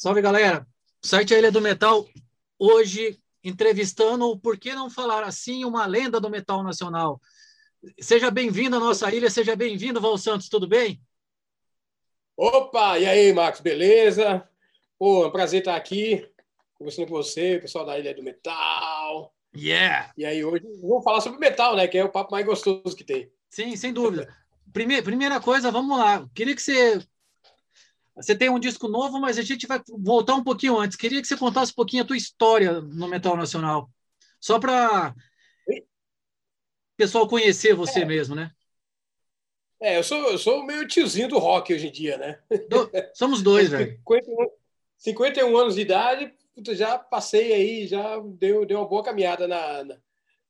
Salve, galera. Site A Ilha do Metal, hoje entrevistando o Por que Não Falar Assim, uma lenda do metal nacional. Seja bem-vindo à nossa ilha, seja bem-vindo, Val Santos, tudo bem? Opa, e aí, Marcos, beleza? Pô, é um prazer estar aqui conversando com você, pessoal da Ilha do Metal. Yeah! E aí, hoje vamos falar sobre metal, né? Que é o papo mais gostoso que tem. Sim, sem dúvida. Primeira, primeira coisa, vamos lá. Queria que você você tem um disco novo, mas a gente vai voltar um pouquinho antes. Queria que você contasse um pouquinho a tua história no metal nacional, só para o pessoal conhecer você é. mesmo, né? É, eu sou, eu sou meio tiozinho do rock hoje em dia, né? Do, somos dois, velho. 51, 51 anos de idade, já passei aí, já deu, deu uma boa caminhada na,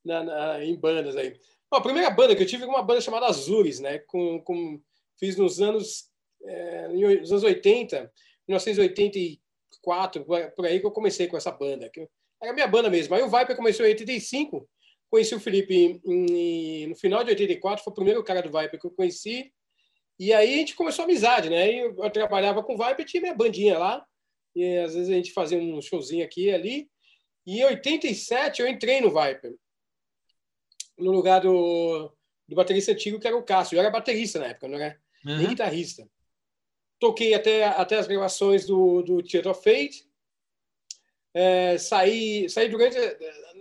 na, na, em bandas aí. Bom, a primeira banda que eu tive foi uma banda chamada Azures, né? Com, com, fiz nos anos é, nos anos 80, 1984, por aí que eu comecei com essa banda. Que era minha banda mesmo. Aí o Viper começou em 85, conheci o Felipe em, no final de 84, foi o primeiro cara do Viper que eu conheci. E aí a gente começou a amizade, né? Eu, eu trabalhava com o Viper, tinha minha bandinha lá, e às vezes a gente fazia um showzinho aqui e ali. E em 87 eu entrei no Viper, no lugar do, do baterista antigo, que era o Cássio. Eu era baterista na época, não era uhum. nem guitarrista toquei até, até as gravações do, do Theater of Fate. É, saí, saí durante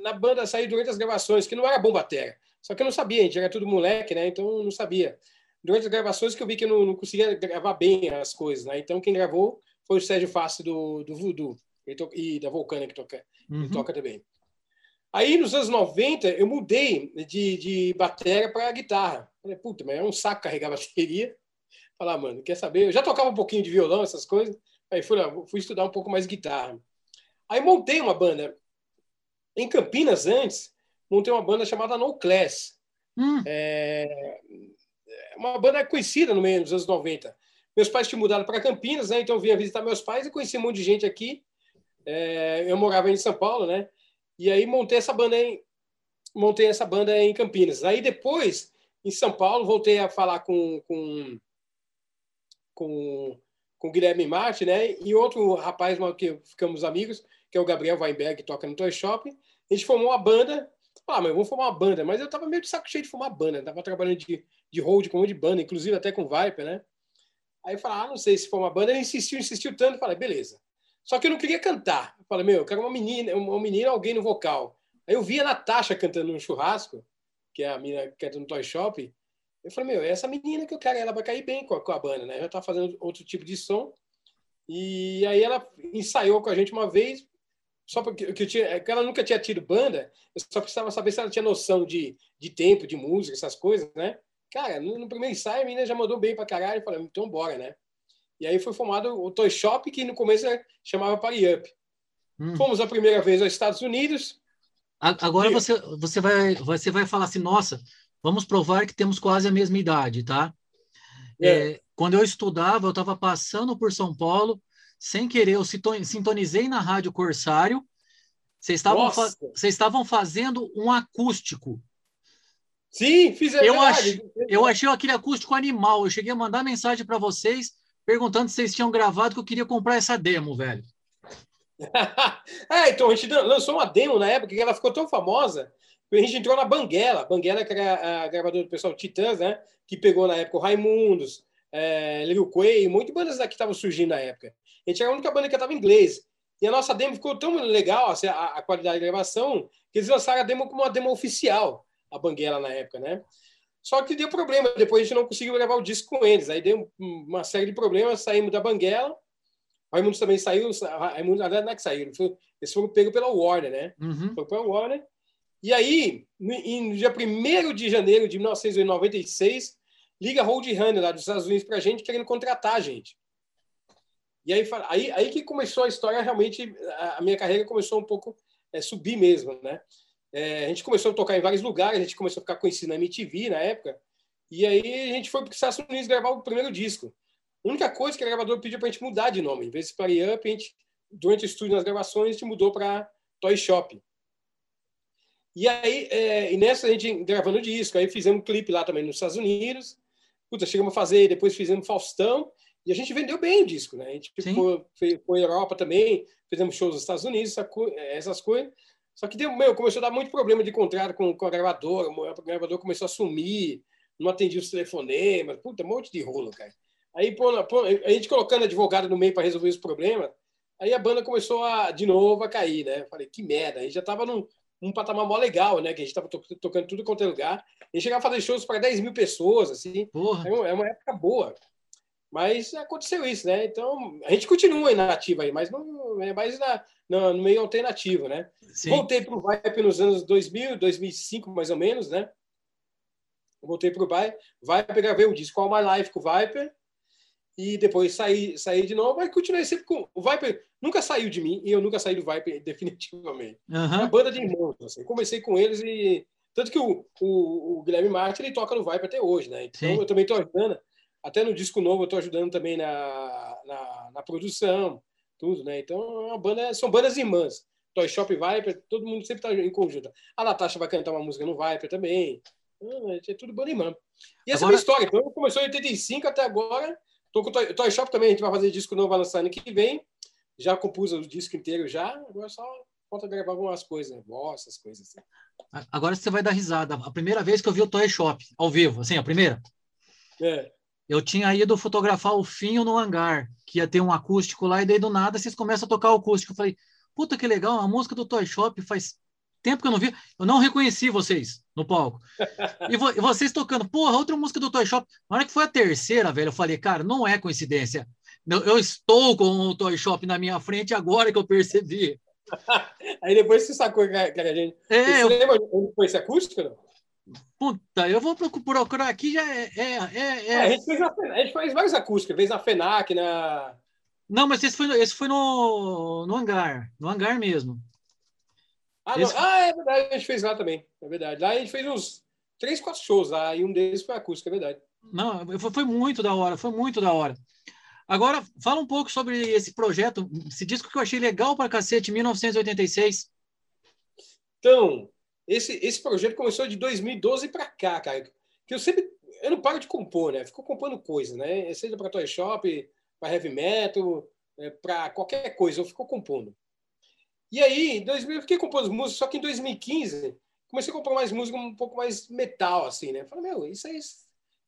na banda saí durante as gravações que não era bom bateria só que eu não sabia a gente era tudo moleque né? Então não sabia. Durante as gravações que eu vi que eu não, não conseguia gravar bem as coisas né? Então quem gravou foi o Sérgio Fassi do, do Voodoo e da Vulcana que toca uhum. toca também. Aí nos anos 90 eu mudei de, de bateria para guitarra. Falei puta mas é um saco carregar bateria Falar, mano, quer saber? Eu já tocava um pouquinho de violão, essas coisas. Aí fui, fui estudar um pouco mais guitarra. Aí montei uma banda. Em Campinas, antes, montei uma banda chamada No Class. Hum. É uma banda conhecida no meio dos anos 90. Meus pais tinham mudado para Campinas, né? Então eu vinha visitar meus pais e conheci um monte de gente aqui. É, eu morava em São Paulo, né? E aí montei essa banda em montei essa banda em Campinas. Aí depois, em São Paulo, voltei a falar com, com com, com o Guilherme Marte, né? E outro rapaz que ficamos amigos, que é o Gabriel Weinberg, que toca no Toy Shop. A gente formou uma banda. Ah, mas vamos formar uma banda. Mas eu tava meio de saco cheio de formar banda. Eu tava trabalhando de, de hold com um de banda, inclusive até com Viper, né? Aí eu falei, ah, não sei se for uma banda. Ele insistiu, insistiu tanto. Falei, beleza. Só que eu não queria cantar. Eu falei, meu, eu quero uma menina, uma menina, alguém no vocal. Aí eu vi a Natasha cantando no churrasco, que é a menina que canta no Toy Shop. Eu falei, meu, é essa menina que eu quero, ela vai cair bem com a, com a banda, né? Já tava fazendo outro tipo de som. E aí ela ensaiou com a gente uma vez, só porque que eu tinha, que ela nunca tinha tido banda, eu só precisava saber se ela tinha noção de, de tempo, de música, essas coisas, né? Cara, no, no primeiro ensaio a menina já mandou bem pra caralho, eu falei, então bora, né? E aí foi formado o Toy Shop, que no começo chamava Party Up. Hum. Fomos a primeira vez aos Estados Unidos. Agora você, você, vai, você vai falar assim, nossa, Vamos provar que temos quase a mesma idade, tá? É. É, quando eu estudava, eu estava passando por São Paulo, sem querer, eu sintonizei na Rádio Corsário. Vocês estavam, fa estavam fazendo um acústico. Sim, fiz é eu, ach, eu achei aquele acústico animal. Eu cheguei a mandar mensagem para vocês perguntando se vocês tinham gravado, que eu queria comprar essa demo, velho. é, então a gente lançou uma demo na época que ela ficou tão famosa a gente entrou na Banguela, Banguela que era a gravadora do pessoal Titãs, né? Que pegou na época o Raimundos, é, Lil Quay, muitas bandas daqui estavam surgindo na época. A gente era a única banda que estava em inglês. E a nossa demo ficou tão legal, assim, a, a, qualidade de gravação, que eles lançaram a demo como uma demo oficial, a Banguela na época, né? Só que deu problema, depois a gente não conseguiu gravar o disco com eles. Aí deu uma série de problemas, saímos da Banguela. Raimundos também saiu, Raimundos, não é que saíram, eles foram pegos pela Warner, né? Uhum. Foi pela Warner. E aí, no dia 1 de janeiro de 1996, liga a Roadrunner lá dos Estados Unidos para a gente, querendo contratar a gente. E aí, aí, aí que começou a história, realmente, a minha carreira começou um pouco é, subir mesmo, né? É, a gente começou a tocar em vários lugares, a gente começou a ficar conhecido na MTV na época, e aí a gente foi para os Estados Unidos gravar o primeiro disco. A única coisa que a gravadora pediu para a gente mudar de nome. Em vez de Party Up, a gente, durante o estúdio nas gravações, a gente mudou para Toy Shop. E aí, é, e nessa a gente gravando disco, aí fizemos um clipe lá também nos Estados Unidos. Puta, chegamos a fazer, depois fizemos Faustão. E a gente vendeu bem o disco, né? A gente foi, foi, foi Europa também, fizemos shows nos Estados Unidos, essas coisas. Só que deu, meu, começou a dar muito problema de contrato com, com a gravadora, o gravador começou a sumir, não atendia os telefonemas, puta, um monte de rolo, cara. Aí pô, pô, a gente colocando advogado no meio para resolver os problemas, aí a banda começou a, de novo a cair, né? Falei, que merda, a gente já tava num, num patamar mó legal, né? Que a gente tava to tocando tudo quanto é lugar. A gente chegava a fazer shows para 10 mil pessoas, assim. Porra. É uma época boa. Mas aconteceu isso, né? Então, a gente continua inativa aí, mas não é mais na, no, no meio alternativo, né? Sim. Voltei para o Vibe nos anos 2000, 2005, mais ou menos, né? Voltei para o Vibe. Vibe gravei um disco All My Life com o Viper. E depois saí, saí de novo, mas continuei sempre com. O Viper nunca saiu de mim e eu nunca saí do Viper definitivamente. Uhum. É uma banda de irmãos. Assim. Comecei com eles e. Tanto que o, o, o Guilherme Martin ele toca no Viper até hoje, né? Então Sim. eu também estou ajudando. Até no disco novo eu estou ajudando também na, na, na, produção, tudo, né? Então é uma banda, são bandas irmãs. Toy Shop Viper, todo mundo sempre está em conjunto. A Natasha vai cantar uma música no Viper também. Então, é tudo banda irmã. E essa agora... é a história. Então começou em 85 até agora. Tô com o Toy, Toy Shop também, a gente vai fazer disco novo, vai lançar ano que vem. Já compus o disco inteiro já. Agora só falta gravar algumas coisas, né? Voz, essas coisas assim. Agora você vai dar risada. A primeira vez que eu vi o Toy Shop ao vivo, assim, a primeira. É eu tinha ido fotografar o Finho no hangar, que ia ter um acústico lá, e daí do nada vocês começam a tocar o acústico. Eu falei, puta que legal, a música do Toy Shop faz tempo que eu não vi, eu não reconheci vocês no palco. E, vo e vocês tocando, porra, outra música do Toy Shop. Na hora que foi a terceira, velho, eu falei, cara, não é coincidência. Eu, estou com o Toy Shop na minha frente agora que eu percebi. Aí depois você sacou que a gente. É, você eu... lembra onde foi esse acústico? Não? Puta, eu vou procurar aqui, já é. é, é, é... a, gente fez a, a gente fez várias acústicas, fez na FENAC, na. Não, mas esse foi, esse foi no, no hangar, no hangar mesmo. Ah, esse... ah, é verdade, a gente fez lá também, é verdade. Lá a gente fez uns três, quatro shows lá, e um deles foi acústica, é verdade. Não, foi, foi muito da hora, foi muito da hora. Agora, fala um pouco sobre esse projeto, esse disco que eu achei legal para cacete, 1986. Então, esse, esse projeto começou de 2012 para cá, cara. Que eu sempre. Eu não paro de compor, né? Fico compondo coisas, né? Seja para Toy Shop, para heavy metal, é, para qualquer coisa, eu fico compondo. E aí, em 2000, eu fiquei compondo músicas, só que em 2015 comecei a comprar mais música um pouco mais metal, assim, né? Falei, meu, isso aí.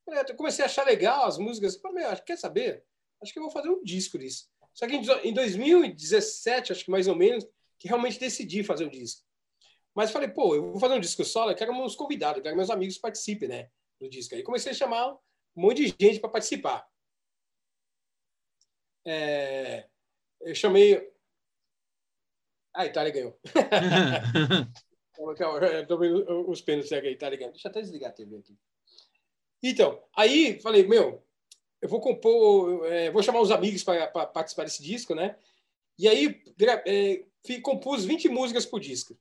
Eu comecei a achar legal as músicas. Falei, meu, quer saber? Acho que eu vou fazer um disco disso. Só que em 2017, acho que mais ou menos, que realmente decidi fazer o disco. Mas falei, pô, eu vou fazer um disco solo, eu quero meus convidados, eu quero que meus amigos participem, né? Do disco. Aí comecei a chamar um monte de gente para participar. É... Eu chamei. Ah, Itália ganhou. Estou vendo os pênaltis aqui, Itália ganhou. Deixa eu até desligar a TV aqui. Então, aí falei, meu, eu vou compor, é, vou chamar os amigos para participar desse disco, né? E aí é, compus 20 músicas por disco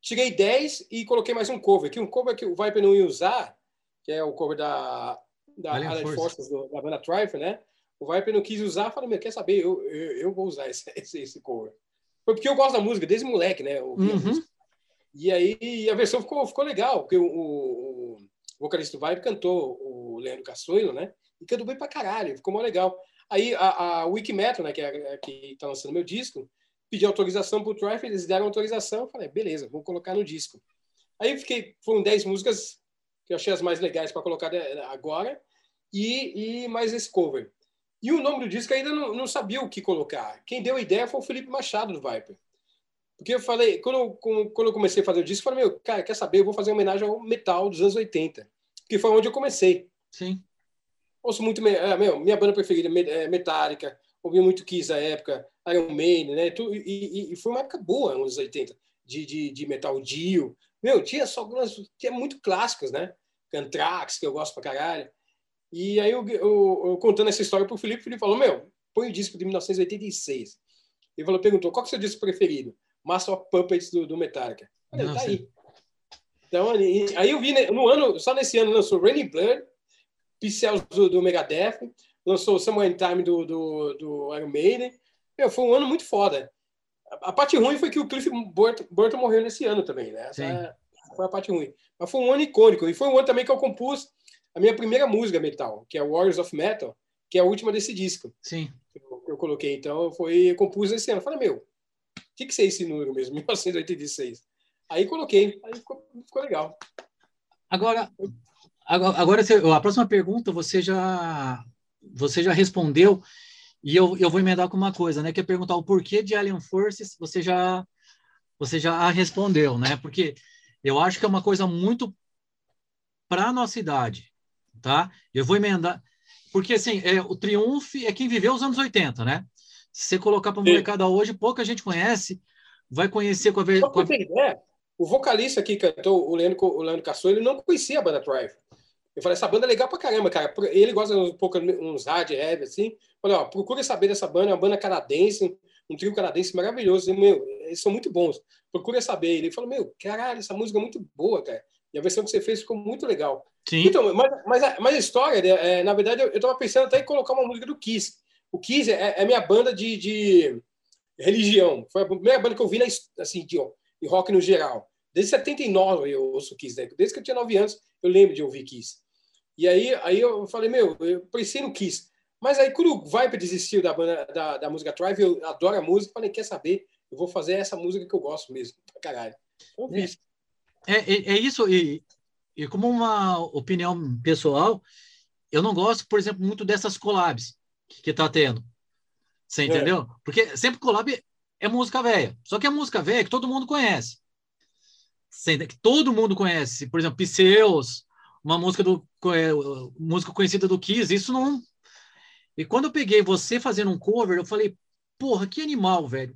tirei 10 e coloquei mais um cover, que um cover que o Viper não ia usar, que é o cover da, da Alien Forces, do, da banda Trife, né? O Viper não quis usar, falei, meu, quer saber, eu, eu, eu vou usar esse, esse, esse, cover. Foi porque eu gosto da música, desde moleque, né? Uhum. E aí a versão ficou, ficou legal, porque o, o, o vocalista do Viper cantou o Leandro Cassoilo, né? E cantou bem pra caralho, ficou mó legal. Aí a, a Wikimetal, né, que, é, que tá lançando meu disco, pedi autorização para o Trife, eles deram autorização, falei, beleza, vou colocar no disco. Aí fiquei, foram 10 músicas que eu achei as mais legais para colocar agora, e, e mais esse cover. E o nome do disco ainda não, não, sabia o que colocar. Quem deu a ideia foi o Felipe Machado do Viper. Porque eu falei, quando, quando eu comecei a fazer o disco, eu falei, meu, cara, quer saber? Eu vou fazer uma homenagem ao metal dos anos 80, que foi onde eu comecei. Sim. Ouço muito, é, meu, minha banda preferida é Metallica, ouvi muito Kiss na época, Iron Maiden, né? E, e, foi uma época boa, anos 80, de, de, de Metal Dio. Meu, tinha só algumas, tinha muito clássicos, né? Anthrax, que eu gosto pra caralho. E aí eu, eu, eu contando essa história pro Felipe, o Felipe falou, meu, põe o disco de 1986. Ele falou, perguntou, qual que é o seu disco preferido? Master of Puppets do, do Metallica. Falei, tá aí. Então, aí eu vi, né, no ano, só nesse ano lançou Raining Blood, Pixels do, do Megadeth, lançou Somewhere in Time do, do, do Iron Maiden. Meu, foi um ano muito foda. A, a, parte ruim foi que o Cliff Burton, Burton morreu nesse ano também, né? Essa foi a parte ruim. Mas foi um ano icônico. E foi um ano também que eu compus a minha primeira música metal, que é Warriors of Metal, que é a última desse disco. Sim. Eu, eu coloquei, então foi eu compus esse ano. Falei, meu, o que, que é esse número mesmo? 1986. Aí coloquei, aí ficou, ficou legal. Agora, agora a próxima pergunta você já você já respondeu e eu, eu vou emendar com uma coisa, né? Que é perguntar o porquê de Alien Forces. Você já você já respondeu, né? Porque eu acho que é uma coisa muito para a nossa idade, tá? Eu vou emendar porque assim é, o Triumph é quem viveu os anos 80, né? Se você colocar para molecada hoje, pouca gente conhece, vai conhecer com a, com a... O vocalista que cantou, o Leandro, o Leandro Cassou, ele não conhecia a banda Thrive. Eu falei, essa banda é legal pra caramba, cara. Ele gosta um pouco uns hard heavy, assim. Falei, ó, procure saber dessa banda, é uma banda canadense, um trio canadense maravilhoso. E, meu, eles são muito bons. Procure saber. Ele falou, meu, caralho, essa música é muito boa, cara. E a versão que você fez ficou muito legal. Sim. Então, mas, mas, a, mas a história, é, na verdade, eu, eu tava pensando até em colocar uma música do Kiss. O Kiss é, é minha banda de, de religião. Foi a primeira banda que eu vi na, assim, de, de rock no geral. Desde 79 eu ouço Kiss, né? Desde que eu tinha 9 anos, eu lembro de ouvir Kiss. E aí, aí eu falei, meu, eu pensei no Kiss. Mas aí, quando o Viper desistiu da, banda, da, da música Drive, eu adoro a música, falei, quer saber? Eu vou fazer essa música que eu gosto mesmo, pra caralho. Então, é, é, é, isso, e, e como uma opinião pessoal, eu não gosto, por exemplo, muito dessas collabs que, que tá tendo. Você é. entendeu? É. Porque sempre collab é música velha. Só que é música velha que todo mundo conhece que todo mundo conhece, por exemplo, Pseus, uma música do é, música conhecida do Kiss, isso não. E quando eu peguei você fazendo um cover, eu falei, porra, que animal, velho.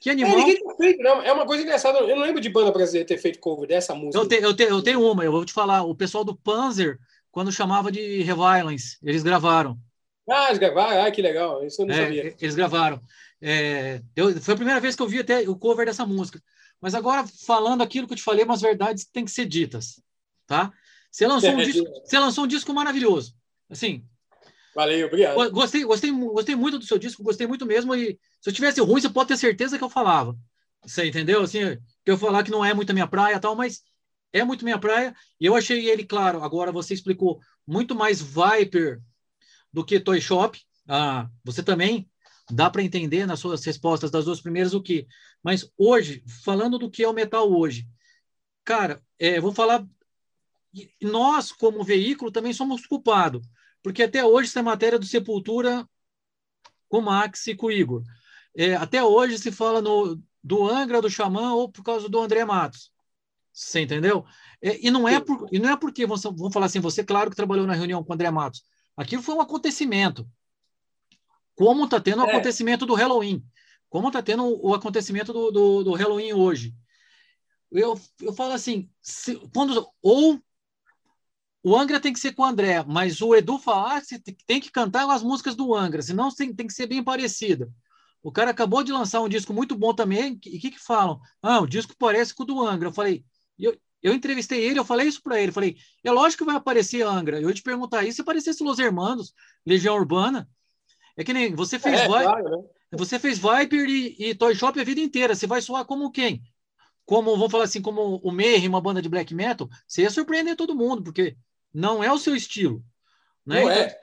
Que animal. É, feito, não. é uma coisa engraçada. Eu não lembro de banda brasileira ter feito cover dessa música. Eu, te, eu, te, eu tenho uma, eu vou te falar. O pessoal do Panzer, quando chamava de Reviolence, eles gravaram. Ah, eles gravaram? Ah, que legal. Isso eu não é, sabia. Eles gravaram. É, eu, foi a primeira vez que eu vi até o cover dessa música. Mas agora, falando aquilo que eu te falei, umas verdades têm que ser ditas, tá? Você lançou um, disco, você lançou um disco maravilhoso. Assim. Valeu, obrigado. Gostei, gostei, gostei muito do seu disco, gostei muito mesmo. E se eu tivesse ruim, você pode ter certeza que eu falava. Você entendeu? Assim, que eu falar que não é muito a minha praia tal, mas é muito minha praia. E eu achei ele, claro, agora você explicou muito mais Viper do que Toy Shop. Ah, você também dá para entender nas suas respostas das duas primeiras o que. Mas hoje, falando do que é o metal hoje, cara, é, vou falar. Nós, como veículo, também somos culpados, porque até hoje essa é matéria do Sepultura com o Max e com o Igor. É, até hoje se fala no, do Angra, do Xamã ou por causa do André Matos. Você entendeu? É, e, não é por, e não é porque, vamos, vamos falar assim, você, claro que trabalhou na reunião com o André Matos. Aquilo foi um acontecimento como está tendo o é. acontecimento do Halloween, como está tendo o acontecimento do, do, do, Halloween hoje. Eu, eu falo assim, se, quando, ou o Angra tem que ser com o André, mas o Edu falar que tem que cantar as músicas do Angra, senão tem, tem que ser bem parecida. O cara acabou de lançar um disco muito bom também, e o que que falam? Ah, o disco parece com o do Angra. Eu falei, eu, eu entrevistei ele, eu falei isso para ele, falei, é lógico que vai aparecer Angra. Eu ia te perguntar isso, se aparecesse Los Hermanos, Legião Urbana, é que nem você fez, é, Viper, claro, né? você fez Viper e, e, Toy Shop a vida inteira. Você vai soar como quem? Como, vamos falar assim, como o Mayhem, uma banda de black metal, você ia surpreender todo mundo, porque não é o seu estilo. Né? Não é.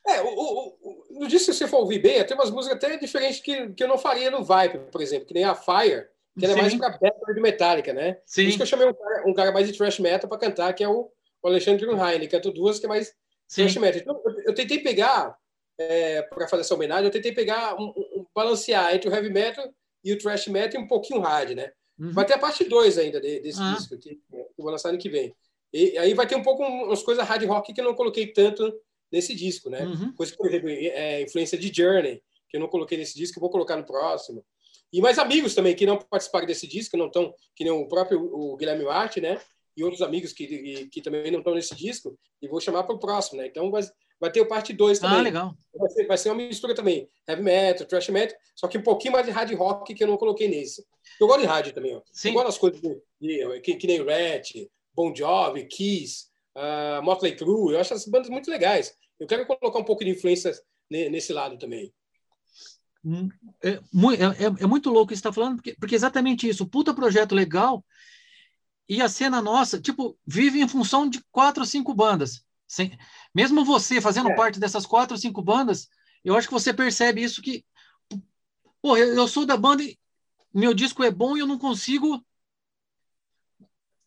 Então... é o, o, o, no disco, se você for ouvir bem, tem umas músicas até diferentes que, que eu não faria no Viper, por exemplo, que nem a Fire, que ela é mais para Battle de Metallica, né? Sim. Por isso que eu chamei um cara, um cara mais de thrash metal para cantar, que é o, o Alexandre Grunheim. Ele canta duas que é mais Sim. thrash metal. Então, eu, eu tentei pegar é, para fazer essa homenagem, eu tentei pegar, um, um, balancear entre o heavy metal e o thrash metal e um pouquinho hard, né? Uhum. Vai ter a parte 2 ainda de, desse ah. disco, que, que eu vou lançar ano que vem. E aí vai ter um pouco umas coisas hard rock que eu não coloquei tanto nesse disco, né? Uhum. Coisa, por exemplo, é, influência de Journey, que eu não coloquei nesse disco, eu vou colocar no próximo. E mais amigos também que não participaram desse disco, não estão, que nem o próprio o Guilherme Marte, né? E outros amigos que, que, que também não estão nesse disco, e vou chamar para o próximo, né? Então vai, vai ter o parte 2 também. Ah, legal. Vai ser, vai ser, uma mistura também. Heavy metal, thrash metal, só que um pouquinho mais de hard rock que eu não coloquei nesse. Eu gosto de hard também, ó. Sim. Eu gosto das coisas de, de, que, que nem Rat, Bon Jovi, Kiss, uh, Motley Crue. Eu acho essas bandas muito legais. Eu quero colocar um pouco de influência nesse lado também. Hum, é, é, é, muito louco isso que está falando, porque, porque exatamente isso. Puta projeto legal e a cena nossa, tipo, vive em função de quatro ou cinco bandas. Sem, mesmo você fazendo é. parte dessas quatro ou cinco bandas, eu acho que você percebe isso que. Pô, eu, eu sou da banda e meu disco é bom e eu não consigo.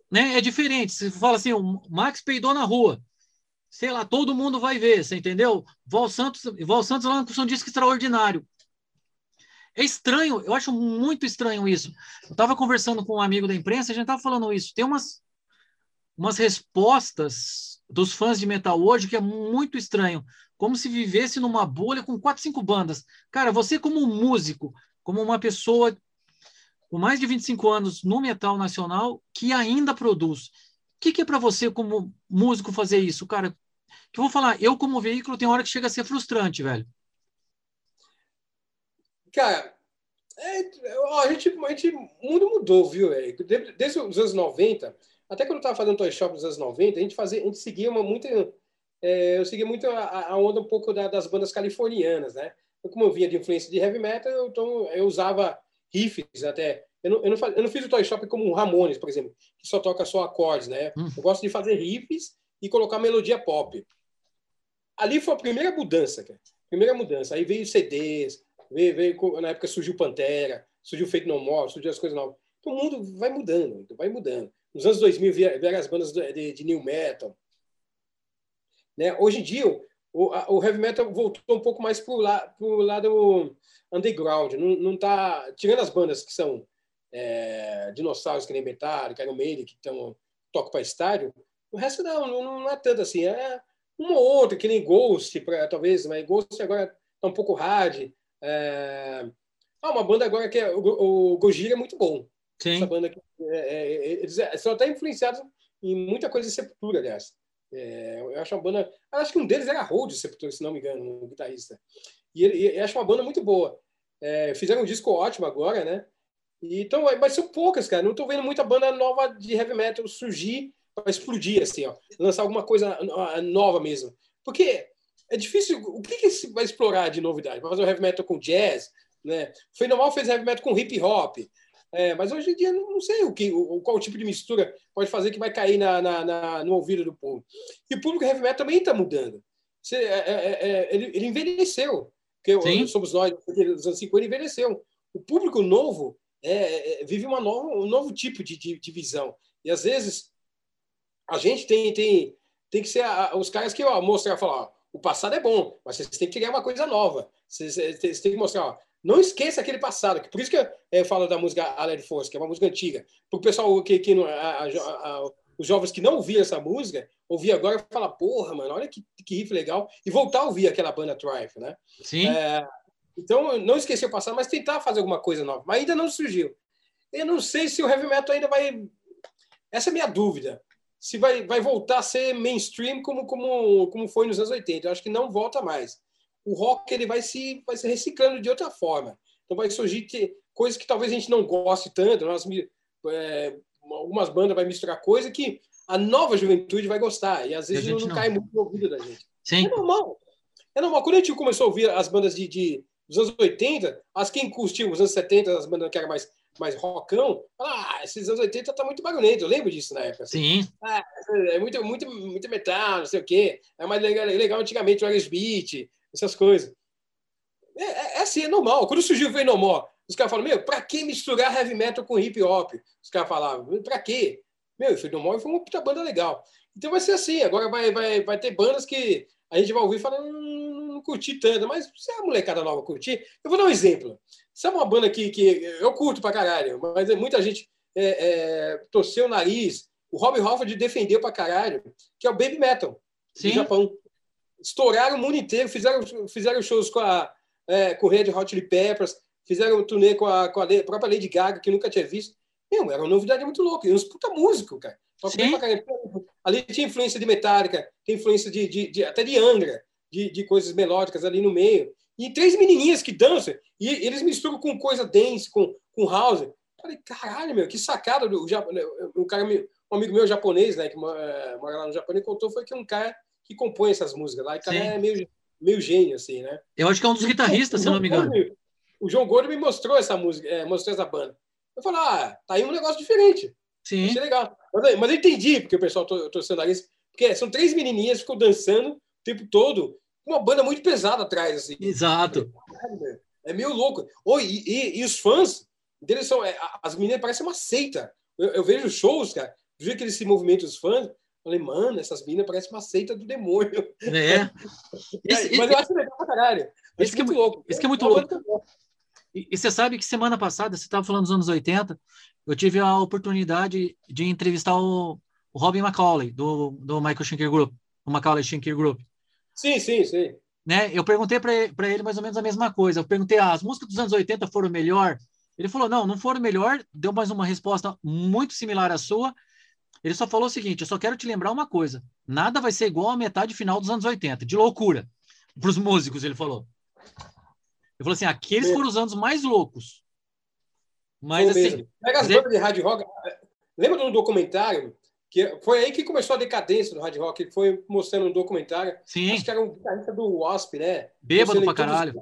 Né? É diferente. Você fala assim, o Max peidou na rua. Sei lá, todo mundo vai ver, você entendeu? Val Santos, Val Santos lançou um disco extraordinário. É estranho, eu acho muito estranho isso. Eu estava conversando com um amigo da imprensa, a gente estava falando isso. Tem umas, umas respostas dos fãs de metal hoje que é muito estranho. Como se vivesse numa bolha com quatro, cinco bandas. Cara, você como músico, como uma pessoa com mais de 25 anos no metal nacional que ainda produz. O que, que é para você como músico fazer isso, cara? Que eu vou falar, eu como veículo tem hora que chega a ser frustrante, velho. Cara, é, a, gente, a gente, o mundo mudou, viu? Desde os anos 90, até quando eu estava fazendo Toy Shop nos anos 90, a gente, fazia, a gente seguia uma muita. É, eu seguia muito a, a onda um pouco da, das bandas californianas, né? Eu, como eu vinha de influência de heavy metal, então eu usava riffs até. Eu não, eu não, faz, eu não fiz o Toy Shop como o Ramones, por exemplo, que só toca só acordes, né? Hum. Eu gosto de fazer riffs e colocar melodia pop. Ali foi a primeira mudança, cara. Primeira mudança. Aí veio CDs, Veio, veio, na época surgiu Pantera, surgiu Feito No More, surgiu as coisas novas. Então, o mundo vai mudando, vai mudando. Nos anos 2000 vieram as bandas de, de, new metal. Né? Hoje em dia, o, o heavy metal voltou um pouco mais para o la, lado underground. Não, não tá, tirando as bandas que são é, dinossauros, que nem Metallica, Iron Maiden, que tão, tocam para estádio, o resto não, não, não, é tanto assim. É uma ou outra, que nem Ghost, pra, talvez, mas Ghost agora está um pouco hard. É... Ah, uma banda agora que é o, o Gojira é muito bom. Sim. Essa banda é, é, é eles são até influenciados em muita coisa de Sepultura, aliás. É, eu acho uma banda. Acho que um deles era Hold Sepultura, se não me engano, um guitarrista. E ele, eu acho uma banda muito boa. É, fizeram um disco ótimo agora, né? Então, mas são poucas, cara. Não estou vendo muita banda nova de heavy metal surgir para explodir, assim, ó. Lançar alguma coisa nova mesmo. Porque é difícil. O que, que se vai explorar de novidade? Vai fazer o heavy metal com jazz, né? Foi normal fez heavy metal com hip hop. É, mas hoje em dia não, sei o que, o, qual tipo de mistura pode fazer que vai cair na, na, na no ouvido do povo. E o público heavy metal também está mudando. Você, é, é, é, é, ele, ele, envelheceu. Porque somos nós, dos anos 50, envelheceu. O público novo é, vive uma nova, um novo tipo de, de, de, visão. E às vezes a gente tem, tem, tem que ser a, os caras que ó, mostrar falar, o passado é bom, mas vocês têm que criar uma coisa nova. Vocês, vocês têm que mostrar, ó, não esqueça aquele passado. Por isso que eu, eu falo da música Aled Force, que é uma música antiga. Para o pessoal que, que a, a, a, os jovens que não ouviram essa música, ouvir agora e falar, porra, mano, olha que, que riff legal, e voltar a ouvir aquela banda Triumph, né? Sim. É, então, não esquecer o passado, mas tentar fazer alguma coisa nova. Mas ainda não surgiu. Eu não sei se o heavy metal ainda vai. Essa é a minha dúvida se vai, vai voltar a ser mainstream como, como, como foi nos anos 80. Eu acho que não volta mais. O rock ele vai se, vai se reciclando de outra forma. Então vai surgir coisas que talvez a gente não goste tanto. Nós, é, algumas bandas vai misturar coisa que a nova juventude vai gostar. E às vezes não, não, cai muito no ouvido da gente. Sim. É normal. É normal. Quando a gente começou a ouvir as bandas de, de dos anos 80, as quem curtiu os anos 70, as bandas que eram mais mais rockão, ah, esses anos 80 tá muito barulhento, eu lembro disso na época. Assim. Sim. Ah, é muito, muito, muito metal, não sei o quê. É mais legal, legal antigamente o Aerosmith, essas coisas. É, é, é, assim, é normal. Quando surgiu o Venomó, os caras falam, meu, pra que misturar heavy metal com hip hop? Os caras falavam, pra quê? Meu, o Venomó foi uma puta banda legal. Então vai ser assim, agora vai, vai, vai ter bandas que a gente vai ouvir e falar, hum, não curti tanto, mas se a molecada nova curtir, eu vou dar um exemplo. Sabe uma banda que, que eu curto pra caralho, mas muita gente é, é, torceu o nariz. O Rob Halford defendeu pra caralho, que é o Baby Metal, Sim. do Japão. Estouraram o mundo inteiro, fizeram, fizeram shows com a é, com Red Hot Chili Peppers, fizeram um turnê com a, com a própria Lady Gaga, que nunca tinha visto. Meu, era uma novidade muito louca. E uns puta músico, cara. Ali tinha influência de Metallica, tem influência de, de, de até de Angra, de, de coisas melódicas ali no meio. E três menininhas que dançam, e eles misturam com coisa dance, com, com house. Falei, caralho, meu, que sacada. O, o cara, um amigo meu japonês, né, que eh, mora lá no Japão, ele contou foi que um cara que compõe essas músicas lá. E o cara Sim. é meio, meio gênio, assim, né? Eu acho que é um dos guitarristas, se não me engano. O João Gordo me mostrou essa música, é, mostrou essa banda. Eu falei, ah, tá aí um negócio diferente. Sim. Achei legal. Mas, mas eu entendi, porque o pessoal torcendo nariz Porque são três menininhas que ficam dançando o tempo todo, uma banda muito pesada atrás. Assim. Exato. É meio louco. Oh, e, e, e os fãs deles são. É, as meninas parecem uma seita. Eu, eu vejo shows, cara, do jeito que eles se movimentam, os fãs. Falei, mano, essas meninas parecem uma seita do demônio. É. Esse, Mas eu acho legal pra caralho. Esse que, é, louco. Esse que é muito louco. E, e, você sabe que semana passada, você estava falando dos anos 80, eu tive a oportunidade de entrevistar o, o Robin McCauley, do, do Michael Schenker Group, o Macaulay Schenker Group. Sim, sim, sim. Né? Eu perguntei para ele mais ou menos a mesma coisa. Eu perguntei, ah, as músicas dos anos 80 foram melhor? Ele falou, não, não foram melhor. Deu mais uma resposta muito similar à sua. Ele só falou o seguinte, eu só quero te lembrar uma coisa. Nada vai ser igual à metade final dos anos 80. De loucura. Para os músicos, ele falou. Ele falou assim, aqueles foram os anos mais loucos. Mas assim... Pega as bandas de hard rock. Lembra do documentário que foi aí que começou a decadência do hard rock, foi mostrando um documentário. Sim. Acho que era um guitarrista do Wasp, né? Bêbado pra caralho.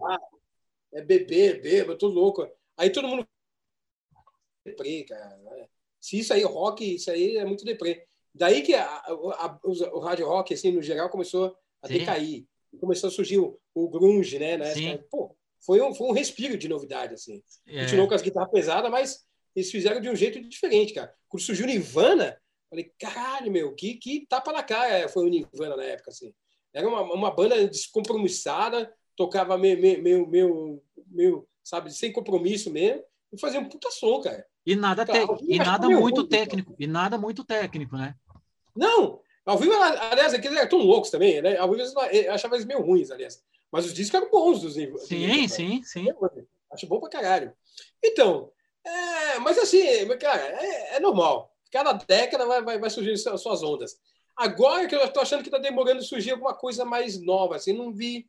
É bebê, bêbado, tudo louco. Aí todo mundo. Cara. Né? Se isso aí, rock, isso aí é muito deprê. Daí que a, a, o hard rock, assim, no geral, começou a Sim. decair. Começou a surgir o, o grunge, né? Pô, foi um, foi um respiro de novidade, assim. É. Continuou com as guitarras pesadas, mas eles fizeram de um jeito diferente, cara. Quando surgiu Nirvana, Falei, caralho, meu, que, que tapa na cara foi o Nirvana na época, assim. Era uma, uma banda descompromissada, tocava meio, meio, meio, meio, sabe, sem compromisso mesmo, e fazia um puta som, cara. E nada, te... e nada muito técnico, e nada muito técnico, né? Não, ao vivo, aliás, aqueles eram tão loucos também, né? Ao vivo eu achava eles meio ruins, aliás. Mas os discos eram bons dos. Sim, sim, sim. Acho bom pra caralho. Então, é, mas assim, cara, é, é normal cada década vai, vai, vai surgir suas ondas. Agora que eu estou achando que está demorando surgir alguma coisa mais nova. Assim, não vi.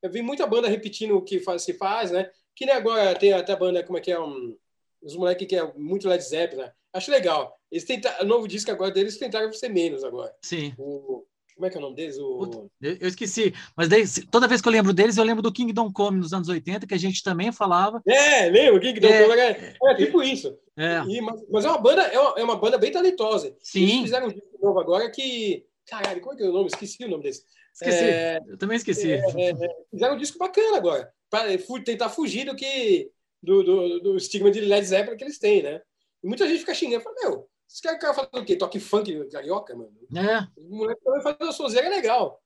Eu vi muita banda repetindo o que faz, se faz, né? Que nem agora tem até a banda, como é que é? Um, os moleques que é muito Led Zeppelin. Né? Acho legal. Eles tentaram, o novo disco agora deles tentaram ser menos agora. Sim. O, como é que é o nome deles? O... Eu esqueci. Mas daí, toda vez que eu lembro deles, eu lembro do Kingdom Come nos anos 80, que a gente também falava. É, lembro, Kingdom é, Come é, é tipo isso. É. E, mas, mas, é uma banda, é uma, é uma, banda bem talentosa. Sim. Eles fizeram um disco novo agora que. Caralho, como é que é o nome? Esqueci o nome desse. Esqueci. É, eu também esqueci. É, é, é, fizeram um disco bacana agora. Para tentar fugir do que. Do, do, do, estigma de Led Zeppelin que eles têm, né? E muita gente fica xingando. Fala, meu, esse cara, cara fazendo o quê? Toque funk carioca, mano? É. O moleque também faz uma sonzeira é legal.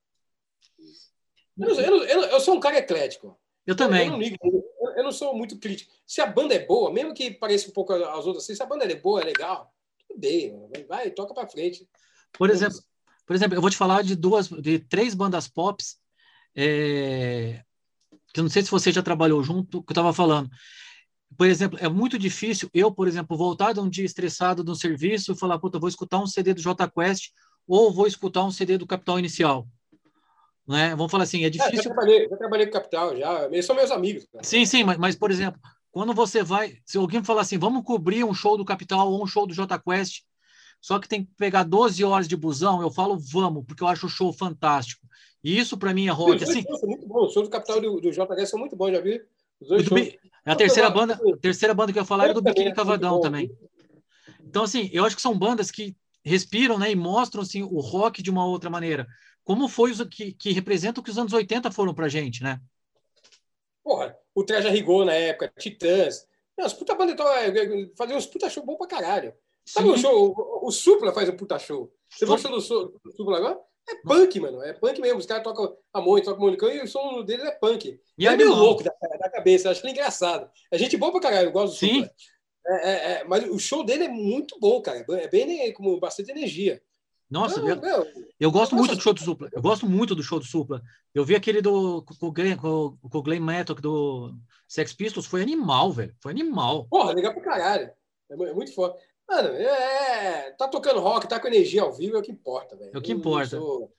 Eu, não, eu, eu, eu, sou um cara eclético. Eu também. Eu, não, eu, não sou muito crítico. Se a banda é boa, mesmo que pareça um pouco as outras, se a banda é boa, é legal, tudo bem, vai, vai toca para frente. Por exemplo, por exemplo, eu vou te falar de duas, de três bandas pops, é, que eu não sei se você já trabalhou junto, que eu estava falando por exemplo, é muito difícil eu, por exemplo, voltar de um dia estressado do serviço e falar, puta, vou escutar um CD do J Quest ou vou escutar um CD do Capital Inicial. Né? Vamos falar assim, é difícil. É, já, trabalhei, já trabalhei com Capital, já. Eles são meus amigos. Cara. Sim, sim, mas, mas, por exemplo, quando você vai, se alguém falar assim, vamos cobrir um show do Capital ou um show do J Quest, só que tem que pegar 12 horas de busão, eu falo, vamos, porque eu acho o show fantástico. E isso para mim é rock. Assim, muito bom. Os shows do Capital do, do J são muito bons, já vi. Os shows. A terceira banda, a terceira banda que eu falar é do Biquíni Cavadão também. Então, assim, eu acho que são bandas que respiram né, e mostram assim, o rock de uma outra maneira. Como foi o que, que representa o que os anos 80 foram pra gente, né? Porra, o Traja Rigor na época, Titãs. Não, as puta bandas faziam uns puta show bom pra caralho. Sabe Sim. o show? O, o Supla faz um puta show. Você gostou do Supla agora? É punk, mano. É punk mesmo. Os caras tocam a mãe, tocam o monicão e o som deles é punk. E é meio louco da, da cabeça. Eu acho engraçado. É gente boa pra caralho. Eu gosto do Sim. É, é, é, mas o show dele é muito bom, cara. É bem com bastante energia. Nossa, eu, eu, eu gosto muito do show do Supla. Eu gosto muito do show do Supla. Eu vi aquele do com o Glenn, com, com o Glenn Mattock do Sex Pistols. Foi animal, velho. Foi animal. Porra, legal pra caralho. É, é muito forte. Mano, é, tá tocando rock, tá com energia ao vivo, é o que importa, velho. É o que importa. Eu não sou,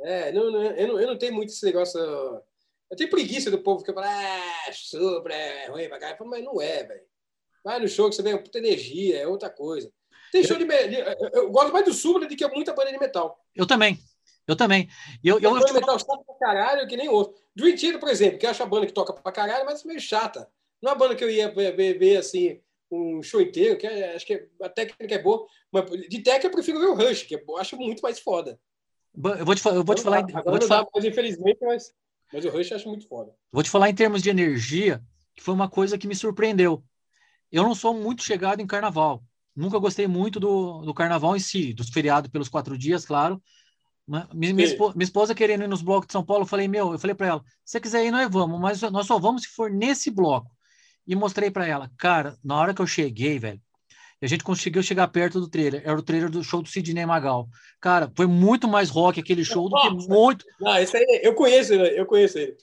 é, não, não, eu, não, eu não tenho muito esse negócio. Eu tenho preguiça do povo que fala, ah, supra, é ruim pra caralho. Mas não é, velho. Vai no show que você tem puta energia, é outra coisa. Tem show de. Eu, eu gosto mais do supra do que muita banda de metal. Eu também. Eu também. Eu, eu, eu, metal chata pra caralho, que nem outro. Dream Theater, por exemplo, que eu acho a banda que toca pra caralho, mas meio chata. Não é uma banda que eu ia ver, ver assim um show inteiro, que é, acho que é, a técnica é boa, mas de técnica eu prefiro ver o Rush, que eu acho muito mais foda. Eu vou te, eu vou te falar. Agora vou te falar, dá, mas infelizmente, mas, mas o Rush eu acho muito foda. vou te falar em termos de energia, que foi uma coisa que me surpreendeu. Eu não sou muito chegado em carnaval. Nunca gostei muito do, do carnaval em si, dos feriados pelos quatro dias, claro. Minha, minha, Sim. espo- minha esposa querendo ir nos blocos de São Paulo, eu falei, meu, eu falei para ela, se você quiser ir, nós vamos, mas nós só vamos se for nesse bloco. E mostrei para ela, cara, na hora que eu cheguei, velho, a gente conseguiu chegar perto do trailer, era o trailer do show do Sidney Magal. Cara, foi muito mais rock aquele show do que muito. Não, esse aí, eu conheço ele, eu conheço ele.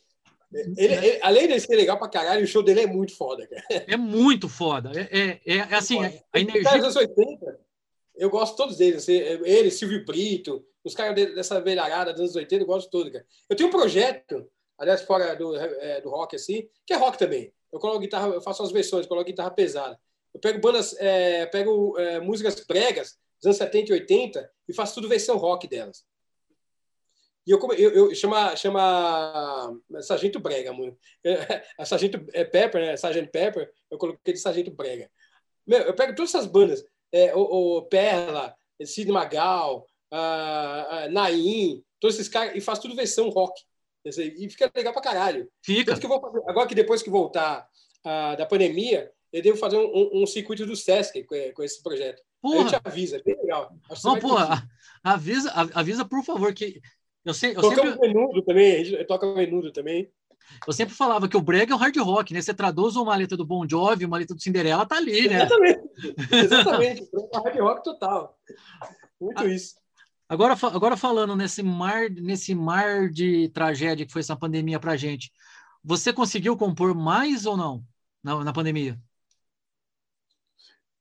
Ele, ele- além de ser legal pra caralho, o show dele é muito foda, cara. É muito foda. É, é, é, é assim, a, caras energia. dos anos 80, eu gosto todos deles. assim, Ele, Silvio Brito, os caras de- dessa velharada dos anos 80, eu gosto de todos, cara. Eu tenho um projeto, aliás, fora do, é, do rock, assim, que é rock também. Eu coloco guitarra, eu faço as versões, coloco guitarra pesada. Eu pego bandas, é, pego é, músicas pregas dos anos 70 e 80 e faço tudo versão rock delas. E eu, eu, eu chama, chama Sargento Brega, mano. A Sargento é, Pepper, né? Sargento Pepper, eu coloquei de Sargento Brega. Meu, eu pego todas essas bandas, é, o, o Perla, Sid Magal, a, a Naim, todos esses caras, e faço tudo versão rock. E fica legal pra caralho. Fica. Que fazer- agora que depois que voltar ah, da pandemia, eu devo fazer um, um- circuito do Sesc com, com esse projeto. Aí eu te Porra, é bem legal. Não, porra, a- avisa, a- avisa, por favor, que eu, sei, eu, Tocamos sempre, menudo também, a gente toca menudo também. eu sempre falava que o brega é o hard rock, né? Você traduz uma letra do Bon Jovi, uma letra do Cinderela, tá ali, né? Exatamente. Exatamente. Hard rock total. Muito Ah, isso. Agora, agora falando nesse mar, nesse mar de tragédia que foi essa pandemia pra gente, você conseguiu compor mais ou não na, na pandemia?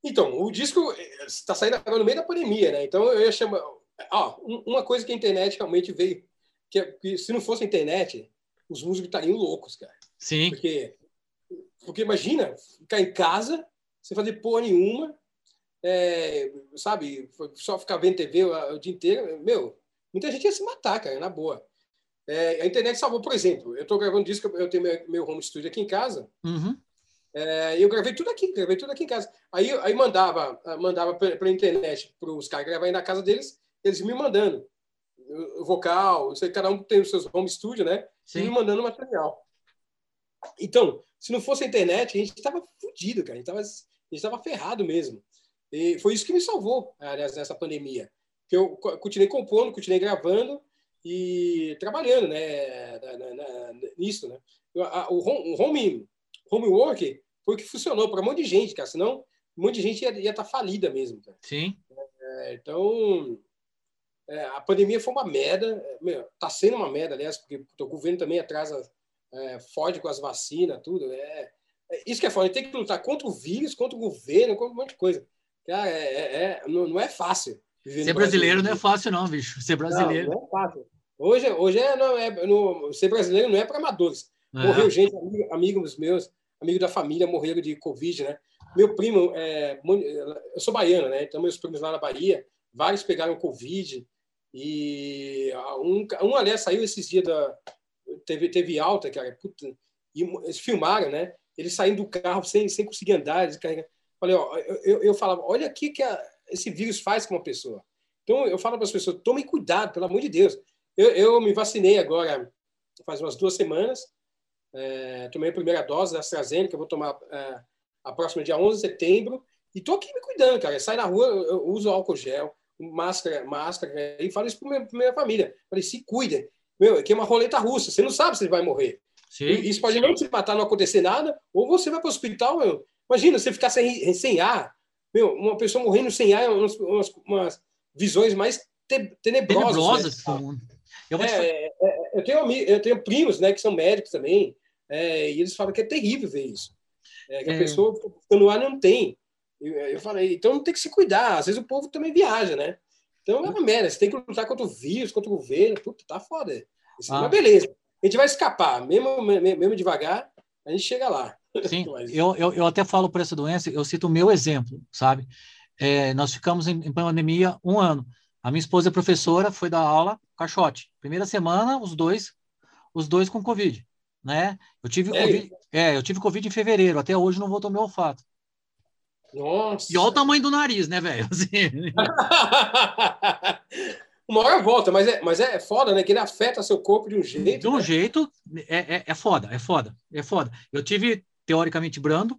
Então, o disco está saindo agora no meio da pandemia, né? Então eu ia chamar. Um- uma coisa que a internet realmente veio. Que, é- que se não fosse a internet, os músicos estariam loucos, cara. Sim, Porque, porque imagina ficar em casa, sem fazer porra nenhuma, é, sabe? Só ficar vendo TV o, o dia inteiro. Meu, muita gente ia se matar, cara, na boa. É, a internet salvou, por exemplo, eu estou gravando disco, eu tenho meu, meu home studio aqui em casa, uhum, é, eu gravei tudo aqui, gravei tudo aqui em casa. Aí, aí mandava, mandava pela internet para os caras gravarem na casa deles, eles me mandando o vocal, sei, cada um tem os seus home studio, né? e me sim. mandando material. Então, se não fosse a internet, a gente estava fudido, cara. A gente estava ferrado mesmo. E foi isso que me salvou, aliás, nessa pandemia. Que eu co- continuei compondo, continuei gravando e trabalhando, né, na, na- na- nisso, né. O home, o home, homework foi o que funcionou para um monte de gente, cara. Senão, um monte de gente ia estar falida mesmo, cara. Sim. É, então, é, a pandemia foi uma merda. Meu, tá sendo uma merda, aliás, porque o governo também atrasa, é, fode com as vacinas, tudo. É, é, isso que é foda. Tem que lutar contra o vírus, contra o governo, contra um monte de coisa. Cara, é, é- é- não, não é fácil. Ser Brasil. brasileiro não é fácil, não, bicho. Ser brasileiro. Não, não é fácil. Hoje, hoje é, não é, ser brasileiro não é para amadores. É. Morreu gente, amigo- amigos meus, amigo da família, morreram de Covid, né? Meu primo, é, eu sou baiano, né? Então, meus primos lá na Bahia, vários pegaram Covid. E um, um aliás, saiu esses dias da. Teve, teve alta, cara. Puta, e eles filmaram, né? Eles saindo do carro sem, sem conseguir andar. Eles carregam. Falei, ó, eu, eu, falava, olha o que, a- esse vírus faz com uma pessoa. Então, eu falo para as pessoas, tomem cuidado, pelo amor de Deus. Eu, eu me vacinei agora, faz umas duas semanas. É, tomei a primeira dose da AstraZeneca, vou tomar é, a próxima dia 11 de setembro. E tô aqui me cuidando, cara. Sai na rua, eu, uso álcool gel, máscara, máscara, e falo isso para minha, pra minha família. Falei, se cuida. Meu, aqui é uma roleta russa, você não sabe se vai morrer. Sim. Isso pode não te matar, não acontecer nada, ou você vai para o hospital, meu. Imagina, você ficar sem, sem ar, meu, uma pessoa morrendo sem ar, umas, umas, umas visões mais te, tenebrosas. Tenebrosas. né? como- Eu vou te. É, é, é, eu, tenho, eu tenho primos né, que são médicos também, é, e eles falam que é terrível ver isso. É, que a É. pessoa no ar não tem. Eu, eu falei, então tem que se cuidar. Às vezes o povo também viaja, né? Então é uma merda. Você tem que lutar contra o vírus, contra o governo. Puta, tá foda. Isso, Ah. Mas beleza. A gente vai escapar. Mesmo mesmo devagar, a gente chega lá. Sim, Mas- eu, eu, eu até falo por essa doença, eu cito o meu exemplo, sabe? É, nós ficamos em, em pandemia um ano. A minha esposa é professora, foi dar aula, caixote. Primeira semana, os dois, os dois com Covid, né? Eu tive É Covid, é, eu tive Covid em fevereiro, até hoje não voltou meu olfato. Nossa. E olha o tamanho do nariz, né, velho? Assim, uma hora volta, mas é, mas é foda, né? Que ele afeta seu corpo de um jeito. De um né? jeito, é, é, é foda, é foda, é foda. Eu tive, teoricamente, brando,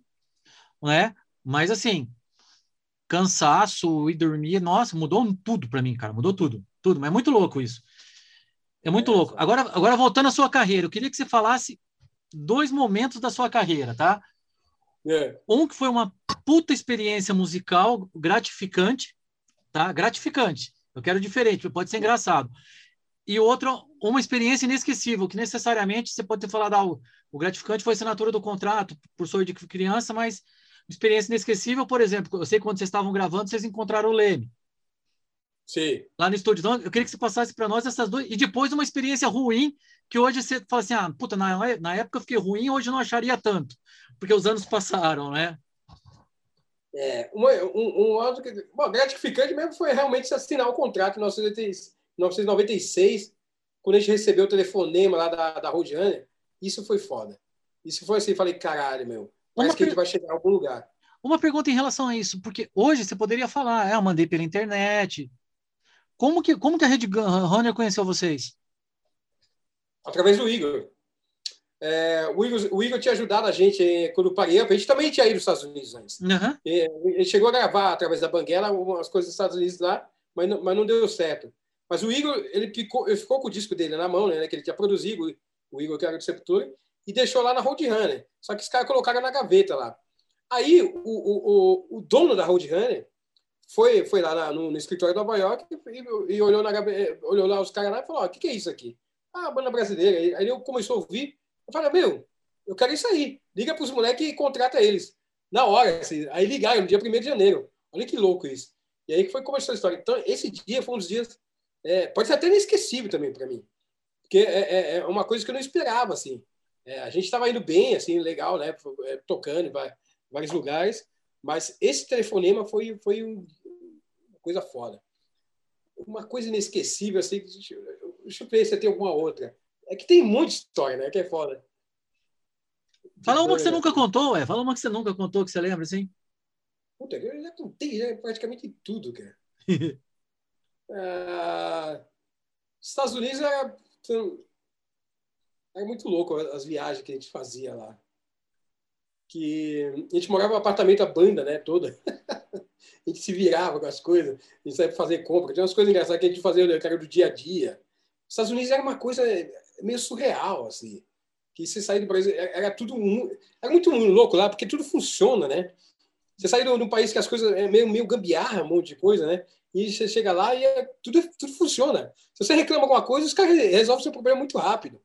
né? Mas assim, cansaço e dormir, nossa, mudou tudo para mim, cara, mudou tudo, tudo. Mas é muito louco isso. É muito é, louco. Agora, agora voltando à sua carreira, eu queria que você falasse dois momentos da sua carreira, tá? É. Um que foi uma puta experiência musical gratificante, tá? Gratificante. Eu quero diferente, pode ser engraçado. E outro, uma experiência inesquecível, que necessariamente você pode ter falado algo. O gratificante foi a assinatura do contrato, por sua de criança, mas experiência inesquecível, por exemplo, eu sei que quando vocês estavam gravando, vocês encontraram o Leme. Sim. Lá no estúdio. Então, eu queria que você passasse para nós essas duas. E depois uma experiência ruim, que hoje você fala assim: ah, puta, na, na época eu fiquei ruim, hoje eu não acharia tanto, porque os anos passaram, né? É, uma, um, um, bom, gratificante mesmo foi realmente assinar o contrato em 1996, quando a gente recebeu o telefonema lá da, da Rodiane. Isso foi foda. Isso foi assim, falei, caralho, meu. Parece que a gente vai chegar a algum lugar. Uma pergunta em relação a isso, porque hoje você poderia falar, é, eu mandei pela internet. Como que, como que a Rede Runner conheceu vocês? Através do Igor. É, o, Igor, o Igor tinha ajudado a gente quando eu parei. A gente também tinha ido aos Estados Unidos antes. Uhum. Ele chegou a gravar através da Banguela algumas coisas dos Estados Unidos lá, mas não, mas não deu certo. Mas o Igor, ele ficou, ele ficou com o disco dele na mão, né, que ele tinha produzido, o Igor, que era do Sepultura, e deixou lá na Roadrunner. Só que os caras colocaram na gaveta lá. Aí o, o, o, o dono da Roadrunner foi, foi lá na, no, no, escritório de Nova York e, e olhou, na, olhou lá os caras lá e falou: o que, que é isso aqui? Ah, banda brasileira. Aí ele começou a ouvir. Eu falei: meu, eu quero isso aí. Liga para os moleques e contrata eles. Na hora. Assim, aí ligaram, no dia 1 de janeiro. Olha que louco isso. E aí que foi começou a história. Então, esse dia foi um dos dias. É, pode ser até inesquecível também para mim. Porque é, é, é, uma coisa que eu não esperava, assim. É, a gente estava indo bem, assim, legal, né? É, tocando em vários lugares. Mas esse telefonema foi, foi uma coisa foda. Uma coisa inesquecível, assim. Deixa, deixa eu ver se tem alguma outra. É que tem muita história, né? Que é foda. Fala uma que você nunca contou, ué. Fala uma que você nunca contou, que você lembra, assim. Puta, eu já contei já, praticamente tudo, cara. ah, Estados Unidos era era muito louco as viagens que a gente fazia lá. Que a gente morava no apartamento a banda, né, toda. a gente se virava com as coisas, a gente saía fazer compra. Tinha umas coisas engraçadas que a gente fazia, que era do dia a dia. Os Estados Unidos era uma coisa meio surreal, assim. Que você sair do Brasil, era tudo era muito louco lá, porque tudo funciona, né? Você sai de um país que as coisas é meio, meio gambiarra, um monte de coisa, né? E você chega lá e é, tudo, tudo funciona. Se você reclama alguma coisa, os caras resolvem seu problema muito rápido.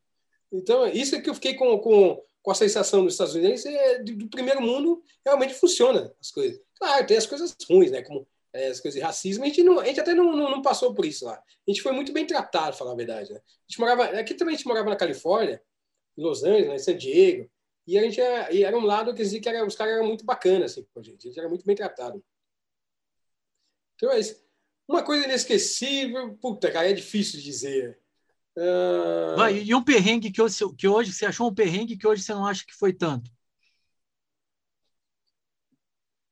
Então, isso é que eu fiquei com, com, com a sensação dos Estados Unidos, é, do, do, primeiro mundo realmente funciona as coisas. Claro, tem as coisas ruins, né? Como é, as coisas de racismo, a gente, não, a gente até não, não, não, passou por isso lá. A gente foi muito bem tratado, falar a verdade. Né? A gente morava, aqui também a gente morava na Califórnia, em Los Angeles, em San Diego, e a gente era, e era um lado que dizia que era, os caras eram muito bacanas assim, com a gente. A gente era muito bem tratado. Então é isso. Uma coisa inesquecível, puta, cara, é difícil dizer. Uh... Vai, e um perrengue que hoje, que hoje você achou um perrengue que hoje você não acha que foi tanto?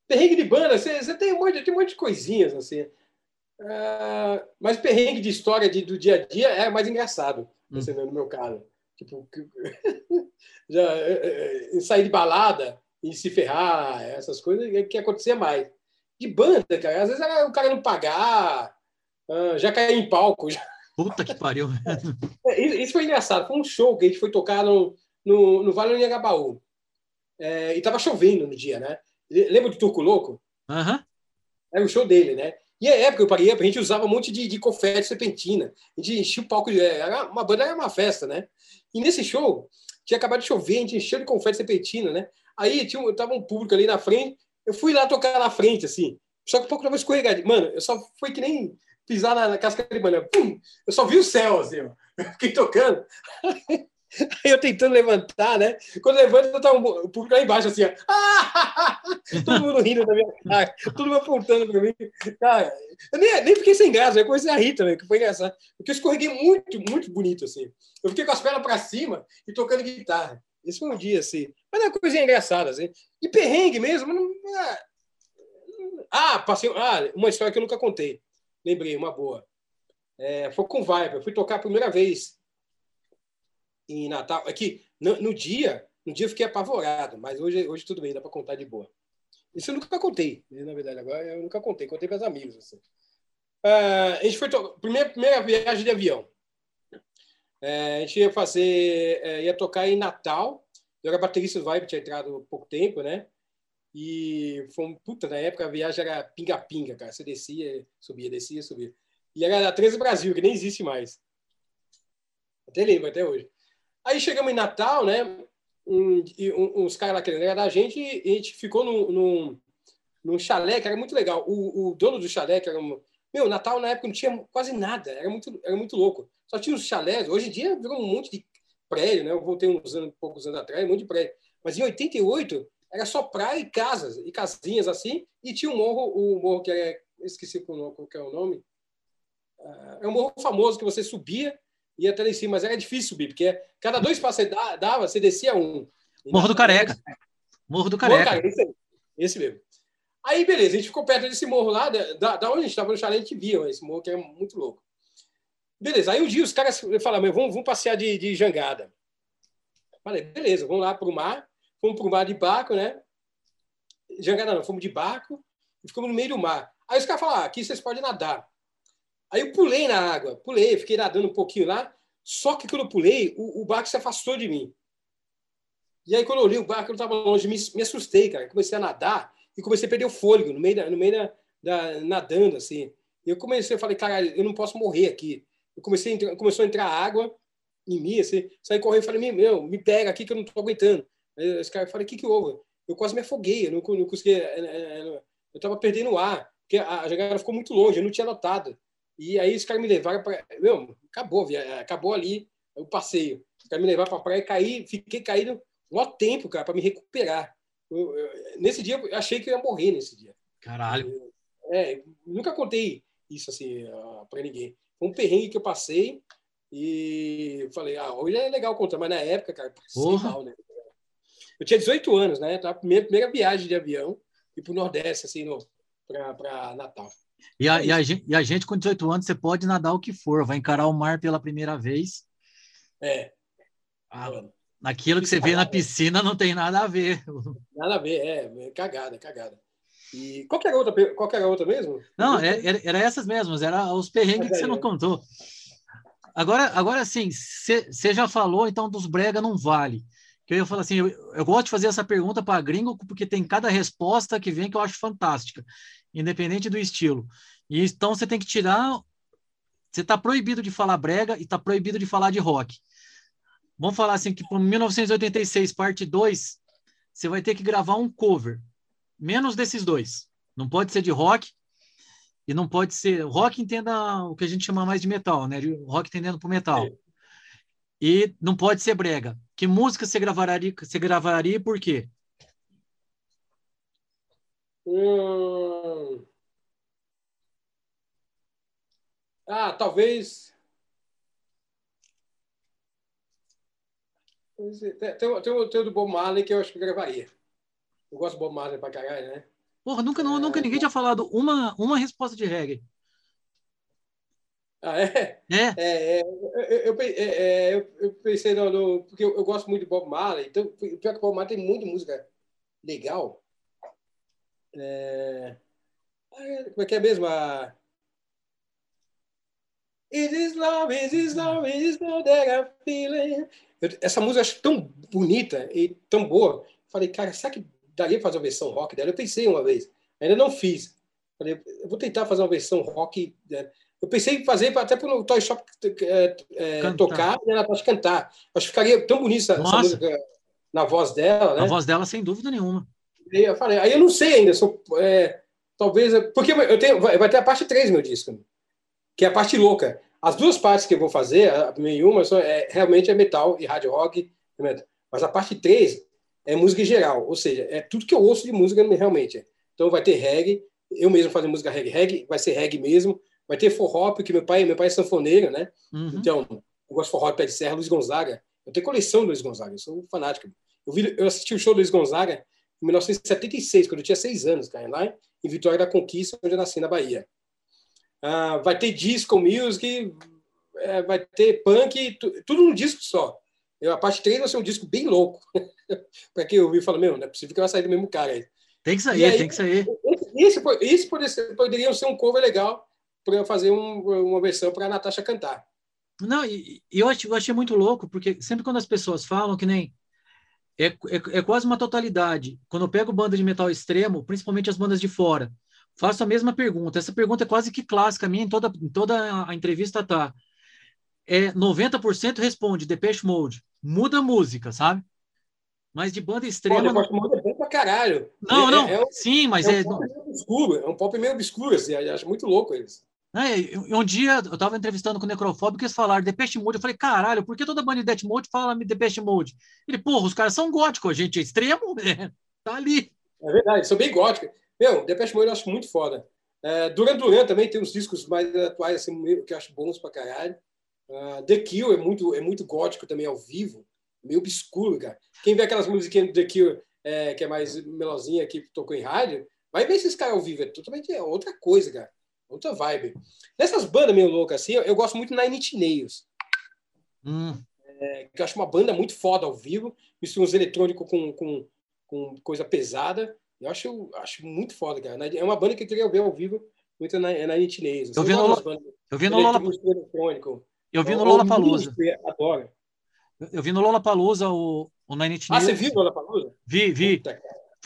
Perrengue de banda, você, você tem, um monte, tem um monte de coisinhas assim. Uh, mas perrengue de história de, do dia a dia é mais engraçado, hum. assim, no meu caso. Tipo, já, é, é, sair de balada e se ferrar, essas coisas é que acontecia mais. De banda, cara, às vezes o cara não pagar, uh, já cair em palco, já Puta que pariu. É, isso foi engraçado. Foi um show que a gente foi tocar no, no, no Vale do Anhangabaú. É, e tava chovendo no dia, né? Lembra do Turco Louco? Aham. Uhum. Era o show dele, né? E a época eu paguei, a gente usava um monte de, de confete serpentina. A gente enchia o palco. De, era uma banda era uma festa, né? E nesse show, tinha acabado de chover, a gente encheu de confete serpentina, né? Aí tinha, tava um público ali na frente. Eu fui lá tocar na frente, assim. Só que o pouco tava escorregadinho. Mano, eu só fui que nem pisar na, na casca de banana. Pum! Eu só vi o céu, assim, ó. Eu fiquei tocando. Aí eu tentando levantar, né? Quando levanta, tá um, o público lá embaixo, assim, ó. todo mundo rindo da minha cara, todo mundo apontando para mim. Cara, eu nem, nem fiquei sem graça, eu comecei a rir também, que foi engraçado. Porque eu escorreguei muito, muito bonito, assim. Eu fiquei com as pernas para cima e tocando guitarra. Esse foi um dia, assim. Mas é uma coisinha engraçada, assim. E perrengue mesmo. Não... Ah, passei. Ah, uma história que eu nunca contei. Lembrei, uma boa. É, foi com Viper. Eu fui tocar a primeira vez em Natal. Aqui, no, no, dia, no dia eu fiquei apavorado, mas hoje, hoje tudo bem, dá para contar de boa. Isso eu nunca contei, na verdade, agora eu nunca contei, contei para os amigos. Assim. Uh, a gente foi to... primeira, primeira viagem de avião. É, a gente ia fazer, é, ia tocar em Natal. Eu era baterista do Vibe, tinha entrado há pouco tempo, né? E foi um puta, na época a viagem era pinga-pinga, cara. Você descia, subia, descia, subia. E era da 13 Brasil, que nem existe mais. Até lembro, até hoje. Aí chegamos em Natal, né? Um, um, uns caras lá querendo ganhar da gente e a gente ficou num, num, num chalé que era muito legal. O, o dono do chalé, que era um. Meu, Natal na época não tinha quase nada, era muito, era muito louco. Só tinha os chalés. Hoje em dia virou um monte de prédio, né? Eu voltei uns anos, poucos anos atrás, um monte de prédio. Mas em 88 era só praia e casas, e casinhas assim, e tinha um morro, o um morro que é. Esqueci qual é o nome. Ah, é um morro famoso que você subia e ia até lá em cima, mas era difícil subir, porque cada dois passos você dava, você descia um. Morro do Careca. Morro do Careca. Morro, esse, esse mesmo. Aí, beleza, a gente ficou perto desse morro lá, da, da onde a gente estava no chalé, a gente via esse morro que é muito louco. Beleza, aí um dia os caras falaram, vamos, vamos passear de, de jangada. Falei, beleza, vamos lá para o mar, fomos para o mar de barco, né? Jangada não, fomos de barco e ficamos no meio do mar. Aí os caras falaram, ah, aqui vocês podem nadar. Aí eu pulei na água, pulei, fiquei nadando um pouquinho lá, só que quando eu pulei, o, o barco se afastou de mim. E aí, quando eu olhei o barco, eu estava longe, me, me assustei, cara. Comecei a nadar e comecei a perder o fôlego no meio da, no meio da, da nadando, assim. Eu comecei, eu falei, cara, eu não posso morrer aqui. Eu comecei entrar, começou a entrar água em mim, assim, saí correndo falei, meu, me pega aqui que eu não estou aguentando. Aí esse cara falei, o que que houve? Eu quase me afoguei, eu não, não consegui, é, é, é, eu estava perdendo o ar, porque a jogada ficou muito longe, eu não tinha notado. E aí os caras me levaram para. Meu, acabou, acabou ali o passeio. Os caras me levaram para a praia e caí, fiquei caído um tempo, cara, para me recuperar. Eu, eu, nesse dia, eu achei que eu ia morrer nesse dia. Caralho. É, nunca contei isso assim para ninguém. Foi um perrengue que eu passei e falei, ah, hoje é legal contar, mas na época, cara, Porra. Mal, né? Eu tinha 18 anos, né? Tava primeira, primeira viagem de avião e para o Nordeste, assim, para Natal. E a, e, a gente, e a gente, com 18 anos, você pode nadar o que for, vai encarar o mar pela primeira vez. É. Ah, aquilo que você vê na piscina não tem nada a ver. Nada a ver, é, é cagada, cagada. E qual que era a outra, qual que era a outra mesmo? Não, é, era, era essas mesmas, era os perrengues que você não contou. Agora, agora sim, você já falou, então, dos brega não vale. Que eu ia falar assim, eu, eu gosto de fazer essa pergunta para gringo, porque tem cada resposta que vem que eu acho fantástica independente do estilo. E então você tem que tirar. Você está proibido de falar brega e está proibido de falar de rock. Vamos falar assim que para 1986, parte 2, você vai ter que gravar um cover. Menos desses dois. Não pode ser de rock e não pode ser. Rock entenda o que a gente chama mais de metal, né? Rock entendendo por metal. E não pode ser brega. Que música você gravaria, você gravaria por quê? Hum... Ah, talvez. Tem, tem, tem, o do Bob Marley que eu acho que gravaria. Eu gosto do Bob Marley pra caralho, né? Porra, nunca, não, nunca ninguém tinha falado uma, uma resposta de reggae. Ah, é? É. é, é eu, eu, é, eu, eu, pensei no, no, Porque eu, eu, gosto muito de Bob Marley. Então, o pior que o Bob Marley tem muita música legal. É... Como é que é mesmo? A... It is love, it is love, it is love that I'm feeling. Eu, essa música eu acho tão bonita e tão boa. Falei, cara, será que daria para fazer uma versão rock dela? Eu pensei uma vez, ainda não fiz. Falei, eu vou tentar fazer uma versão rock. Né? Eu pensei em fazer até para o Toy Shop é, é, tocar e ela pode cantar. Acho que ficaria tão bonita essa, essa música na voz dela. Né? A voz dela, sem dúvida nenhuma. Aí eu falei, aí eu não sei ainda, sou, é, talvez. Porque eu tenho, vai ter a parte 3 do meu disco, que é a parte louca. As duas partes que eu vou fazer, a primeira uma, é, realmente é metal e hard rock, mas a parte 3 é música em geral, ou seja, é tudo que eu ouço de música realmente. Então vai ter reggae, eu mesmo fazer música reggae, reggae vai ser reggae mesmo, vai ter forró, porque meu pai, meu pai é sanfoneiro, né? Uhum. Então, eu gosto de forró de pé de serra, Luiz Gonzaga. Eu tenho coleção do Luiz Gonzaga, eu sou fanático. Eu, vi, eu assisti o show do Luiz Gonzaga em 1976, quando eu tinha seis anos, cara, lá em Vitória da Conquista, onde eu nasci, na Bahia. uh, vai ter disco music, é, vai ter punk, tudo num disco só. Eu, a parte 3 vai ser um disco bem louco. para quem ouvir fala, meu, não é possível que vai sair do mesmo cara aí. Tem que sair, aí, tem que sair. Isso, poderia ser, poderia ser um cover legal para fazer um, uma versão para a Natasha cantar. Não, e, e eu, achei, eu achei muito louco, porque sempre quando as pessoas falam que nem. É, é, é, quase uma totalidade. Quando eu pego banda de metal extremo, principalmente as bandas de fora, faço a mesma pergunta. Essa pergunta é quase que clássica minha, em toda, em toda a entrevista tá. É, 90% responde Depeche Mode. Muda a música, sabe? Mas de banda extrema. Pô, não... é bom pra caralho. Não, é, não. É, um, sim, mas é. É um pop meio obscuro, é um pop meio obscuro, assim, acho muito louco eles. É, um dia eu estava entrevistando com o Necrofóbico e eles falaram Depeche Mode. Eu falei, caralho, por que toda banda de Death Mode fala Depeche Mode? Ele, porra, os caras são góticos, a gente é extremo, né? tá ali. É verdade, são bem góticos. Meu, Depeche Mode eu acho muito foda. É, Duran Duran também tem uns discos mais atuais assim, que eu acho bons pra caralho. Uh, The Kill é muito, é muito gótico também ao vivo meio obscuro, cara. Quem vê aquelas musiquinhas do The Cure, é, que é mais melosinha, que tocou em rádio, vai ver esses caras ao vivo. É totalmente outra coisa, cara. Outra vibe. Nessas bandas meio loucas assim, eu, eu gosto muito Inch Nails. Hum. É, que eu acho uma banda muito foda ao vivo. Mistura uns eletrônicos com, com, com coisa pesada. Eu acho, acho muito foda, cara. É uma banda que eu queria ver ao vivo, muito na, Nine Inch Nails. Eu vi no, eu vi no Lola... Eu vi no Lola Palusa. Adoro. Eu vi no Lollapalooza o, o Nine Inch Nails. Ah, você viu o Lollapalooza? Vi, vi.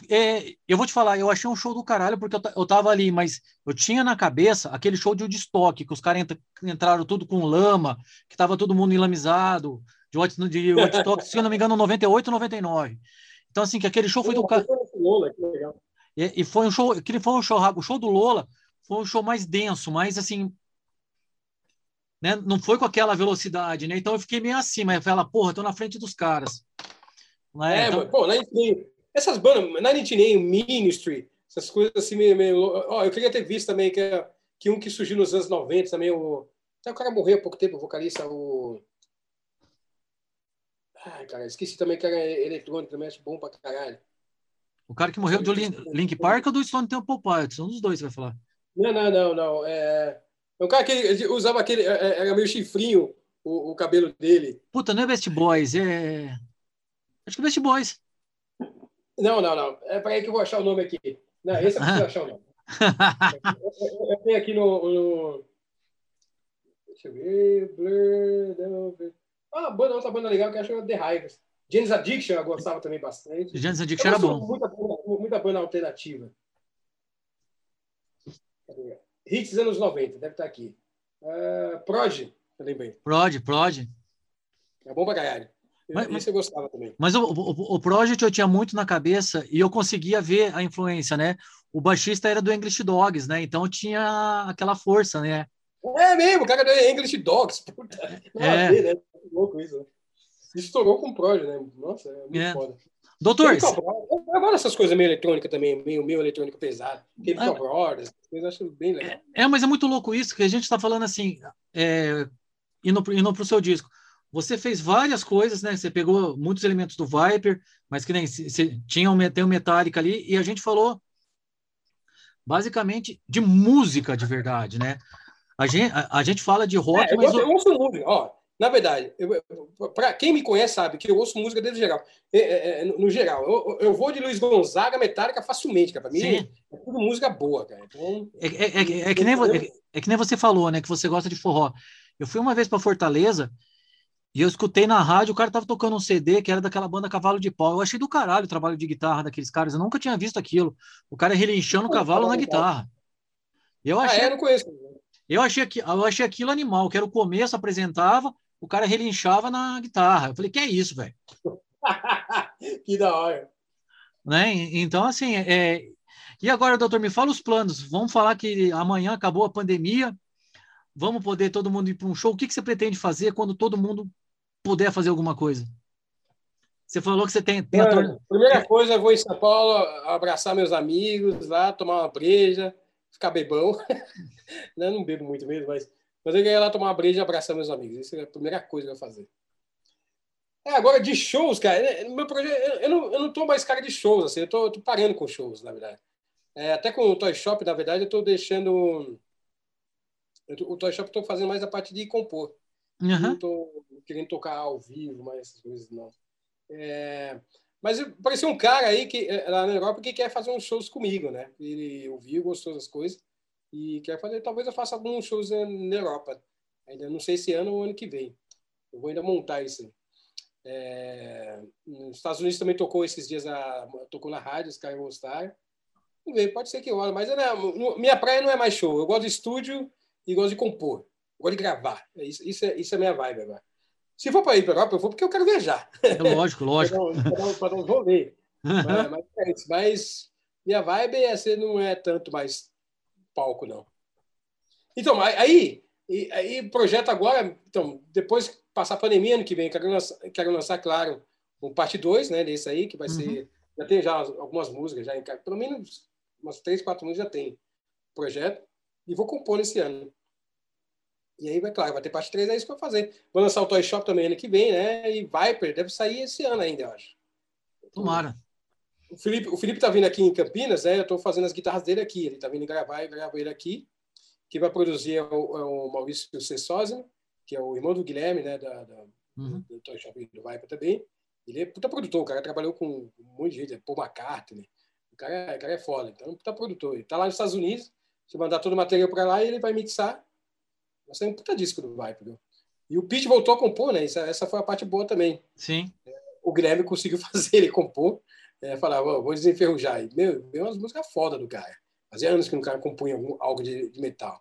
É, eu vou te falar, eu achei um show do caralho porque eu, eu tava ali, mas eu tinha na cabeça aquele show de Woodstock, que os caras entraram tudo com lama, que tava todo mundo enlamizado, de, de Woodstock, se eu não me engano, 98, 99. Então, assim, que aquele show foi do cara. E, e foi um show, aquele foi um show, o show do Lola foi um show mais denso, mais assim, né? Não foi com aquela velocidade, né? Então eu fiquei meio assim, mas ela, porra, tô na frente dos caras. Né? É, então... pô, essas bandas, Nine Ministry, essas coisas assim meio, meio... Ó, eu queria ter visto também que, que um que surgiu nos anos 90 também, o... Até o cara morreu há pouco tempo, o vocalista, o... Ai, cara, esqueci também que era eletrônico, também acho bom pra caralho. O cara que morreu do Link Park ou do Stone Temple Pilots? Um dos dois você vai falar. Não, não, não, não. É... É um cara que usava aquele. É, é, era meio chifrinho o, o cabelo dele. Puta, não é Best Boys, é. Acho que é Best Boys. Não, não, não. É para aí que eu vou achar o nome aqui. Não, esse eu preciso ah. achar o nome. eu, eu, tenho aqui no, no. Deixa eu ver. Blur. Não, ah, banda, outra banda legal que eu acho é The Hivers. James Addiction eu gostava também bastante. James Addiction era bom. Muita, muita banda alternativa. Hits anos 90, deve estar aqui. Uh, Prod, eu lembrei. Prod, Prod. É bom pra caralho. Mas, Esse eu gostava também. Mas o, o, o Project eu tinha muito na cabeça e eu conseguia ver a influência, né? O baixista era do English Dogs, né? Então tinha aquela força, né? É mesmo, o cara do English Dogs. Puta, é. Ver, né? Louco isso. Né? Estourou com o Project, né? Nossa, é muito é. foda. Doutor. Eu gosto dessas coisas meio eletrônicas também, meio, meio eletrônico pesado. Chemical é, Brothers, eu acho bem legal. É, é, mas é muito louco isso, que a gente está falando assim, é, indo, indo para o seu disco. Você fez várias coisas, né? Você pegou muitos elementos do Viper, mas que nem você tinha um, tem um Metallica ali, e a gente falou basicamente de música de verdade, né? A gente, a, a gente fala de rock, é, mas. Eu, eu ouço música, ó. Na verdade, para quem me conhece sabe que eu ouço música desde geral. É, é, é, no, no, geral, eu, eu, vou de Luiz Gonzaga, Metallica facilmente, cara. Para mim Sim. é tudo música boa, cara. Então, é, é, é, que nem, é, que nem você falou, né? Que você gosta de forró. Eu fui uma vez para Fortaleza e eu escutei na rádio, o cara tava tocando um CD que era daquela banda Cavalo de Pau. Eu achei do caralho o trabalho de guitarra daqueles caras. Eu nunca tinha visto aquilo. O cara relinchando o cavalo na guitarra. Eu achei, ah, é? Eu não conheço. Eu achei, eu achei aquilo animal, que era o começo, apresentava, o cara relinchava na guitarra. Eu falei, que é isso, velho? que da hora. Né? Então, assim, é... e agora, doutor, me fala os planos. Vamos falar que amanhã acabou a pandemia, vamos poder todo mundo ir para um show. O que, que você pretende fazer quando todo mundo puder fazer alguma coisa? Você falou que você tem. tem a Primeira coisa, eu vou em São Paulo abraçar meus amigos lá, tomar uma breja, ficar bebão. eu não bebo muito mesmo, mas mas eu ia lá tomar uma breja e abraçar meus amigos. Isso é a primeira coisa que eu ia fazer. É, agora de shows, cara, né, meu projeto, eu não, eu não tô mais cara de shows, assim, eu tô, eu tô parando com shows, na verdade. É, até com o Toy Shop, na verdade, eu tô deixando. O Toy Shop estou fazendo mais a parte de compor. Uhum. Não querendo tocar ao vivo, mais essas coisas, não. É, mas apareceu um cara aí que, é, lá na Europa que quer fazer uns shows comigo, né? Ele ouviu, gostou das coisas e quer fazer. Talvez eu faça alguns shows na Europa. Ainda não sei se ano ou ano que vem. Eu vou ainda montar isso. É, nos Estados Unidos também tocou esses dias, a, tocou na rádio, os caras gostaram. Pode ser que olhe, mas não, minha praia não é mais show. Eu gosto de estúdio e gosto de compor. Eu gosto de gravar. Isso, isso, é, isso é minha vibe agora. Se for para ir para Europa, eu vou porque eu quero viajar. É lógico, lógico. para não rolê. mas, mas, é mas, minha vibe é ser, não é tanto mais palco, não. Então, aí, aí projeto agora, então, depois passar a pandemia ano que vem, quero lançar, quero lançar claro, um parte 2, né, desse aí, que vai uhum. ser, já tem já algumas músicas, já pelo menos umas três, quatro músicas já tem projeto, e vou compor nesse ano. E aí, vai, claro, vai ter parte 3, é isso que eu vou fazer. Vou lançar o Toy Shop também ano que vem, né? E Viper deve sair esse ano ainda, eu acho. Tomara. O Felipe, o Felipe tá vindo aqui em Campinas, né? Eu estou fazendo as guitarras dele aqui. Ele tá vindo gravar, e gravo ele aqui. Quem vai produzir é o, é o Maurício Cessosino, que é o irmão do Guilherme, né? Da, da uhum. do Toy Shop do Viper também. Ele é puta produtor, o cara trabalhou com um monte de gente, é Paul McCartney. O cara, é, o cara é foda, então é puta produtor. Ele tá lá nos Estados Unidos, se mandar todo o material para lá, ele vai mixar Vai ser um puta disco do Viper, viu? E o Pete voltou a compor, né? Essa, essa foi a parte boa também. Sim. O Guilherme conseguiu fazer ele compor. É, falar, vou desenferrujar. E, meu, meu, umas músicas foda do cara. Fazia anos que um cara compunha algum, algo de, de, metal.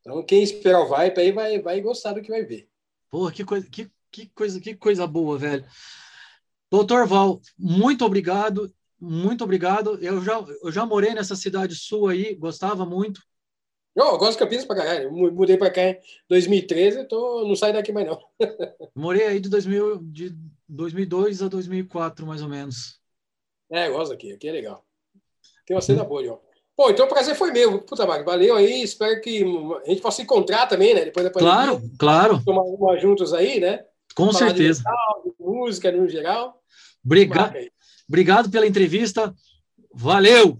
Então, quem esperar o Viper aí vai, vai gostar do que vai ver. Porra, que coisa, que, que coisa, que coisa boa, velho. Doutor Val, muito obrigado, muito obrigado. Eu já, eu já morei nessa cidade sua aí, gostava muito. Não, eu gosto de Campinas pra caralho. Eu mudei pra cá em 2013, tô, não saio daqui mais não. Morei aí de, 2000, de 2002 a 2004, mais ou menos. É, eu gosto aqui. Aqui é legal. Tem uma cena boa, ó. Pô, então o prazer foi meu. Puta, Marcos, valeu aí. Espero que a gente possa se encontrar também, né? Depois da pandemia. Claro, claro. Tomar uma juntos aí, né? Com Falar certeza. De metal, de música no geral. Obrigado. Obrigado pela entrevista. Valeu!